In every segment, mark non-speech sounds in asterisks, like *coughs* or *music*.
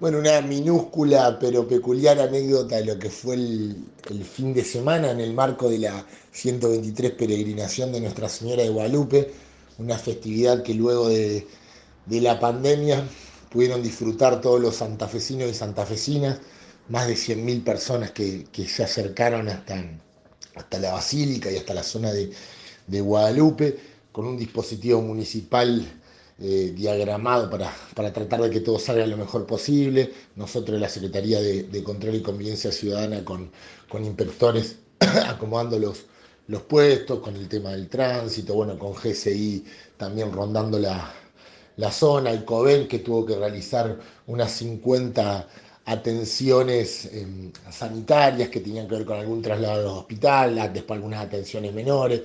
Bueno, una minúscula pero peculiar anécdota de lo que fue el, fin de semana en el marco de la 123 peregrinación de Nuestra Señora de Guadalupe, una festividad que luego de, la pandemia pudieron disfrutar todos los santafesinos y santafesinas, más de 100.000 personas que, se acercaron hasta, hasta la basílica y hasta la zona de Guadalupe, con un dispositivo municipal eh, diagramado para, para, tratar de que todo salga lo mejor posible. Nosotros la Secretaría de, Control y Convivencia Ciudadana con, con inspectores *coughs* acomodando los, los puestos, con el tema del tránsito, bueno, con GCI también rondando la, la zona, el COVEN que tuvo que realizar unas 50 atenciones eh, sanitarias que tenían que ver con algún traslado al hospital, después algunas atenciones menores.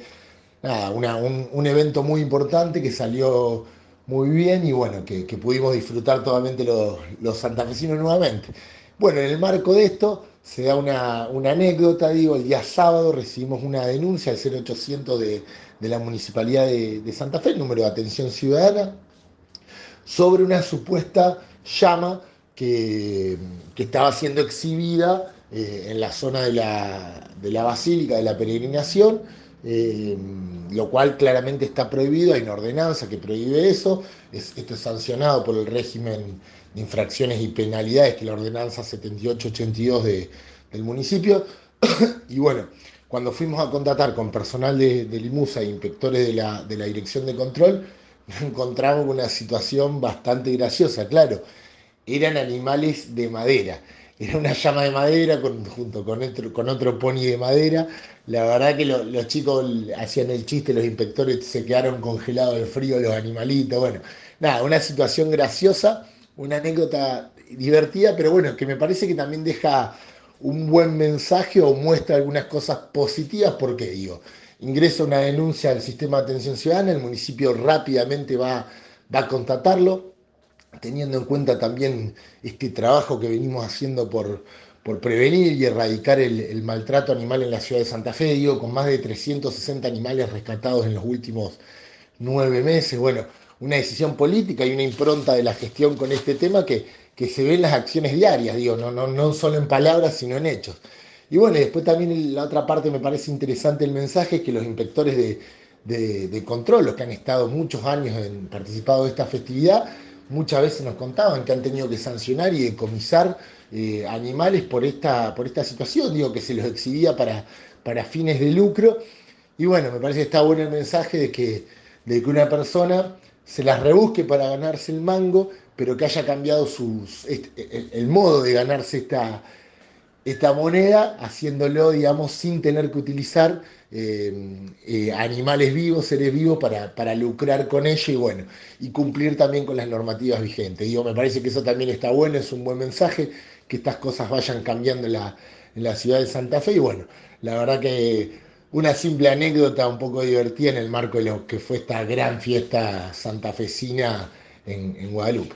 Nada, un, un evento muy importante que salió muy bien y bueno, que, pudimos disfrutar totalmente los, los, santafesinos nuevamente. Bueno, en el marco de esto se da una, una, anécdota, digo, el día sábado recibimos una denuncia al 0800 de, de la Municipalidad de, de, Santa Fe, el número de atención ciudadana, sobre una supuesta llama que, que estaba siendo exhibida eh, en la zona de la, de la Basílica de la Peregrinación, eh, lo cual claramente está prohibido, hay una ordenanza que prohíbe eso, es, esto es sancionado por el régimen de infracciones y penalidades, que es la ordenanza 7882 de, del municipio, *coughs* y bueno, cuando fuimos a contratar con personal de, de Limusa e inspectores de la, de la Dirección de Control, encontramos una situación bastante graciosa, claro, eran animales de madera, era una llama de madera junto con otro, con otro pony de madera. La verdad que lo, los chicos hacían el chiste, los inspectores se quedaron congelados del frío, los animalitos. Bueno, nada, una situación graciosa, una anécdota divertida, pero bueno, que me parece que también deja un buen mensaje o muestra algunas cosas positivas, porque digo, ingresa una denuncia al sistema de atención ciudadana, el municipio rápidamente va, va a constatarlo, teniendo en cuenta también este trabajo que venimos haciendo por, por prevenir y erradicar el, maltrato animal en la ciudad de Santa Fe, digo, con más de 360 animales rescatados en los últimos nueve meses. Bueno, una decisión política y una impronta de la gestión con este tema que, que se ve en las acciones diarias, digo, no, no, no solo en palabras, sino en hechos. Y bueno, y después también la otra parte me parece interesante el mensaje, que los inspectores de, de, de control, los que han estado muchos años en participado de esta festividad, muchas veces nos contaban que han tenido que sancionar y decomisar eh, animales por esta, por esta situación, digo, que se los exhibía para, para fines de lucro. Y bueno, me parece que está bueno el mensaje de que, de que una persona se las rebusque para ganarse el mango, pero que haya cambiado sus, el, el modo de ganarse esta, esta moneda, haciéndolo, digamos, sin tener que utilizar eh, eh, animales vivos, seres vivos, para, para, lucrar con ello y bueno, y cumplir también con las normativas vigentes. Digo, me parece que eso también está bueno, es un buen mensaje, que estas cosas vayan cambiando en la, en la ciudad de Santa Fe y bueno, la verdad que una simple anécdota un poco divertida en el marco de lo que fue esta gran fiesta santafesina en, en Guadalupe.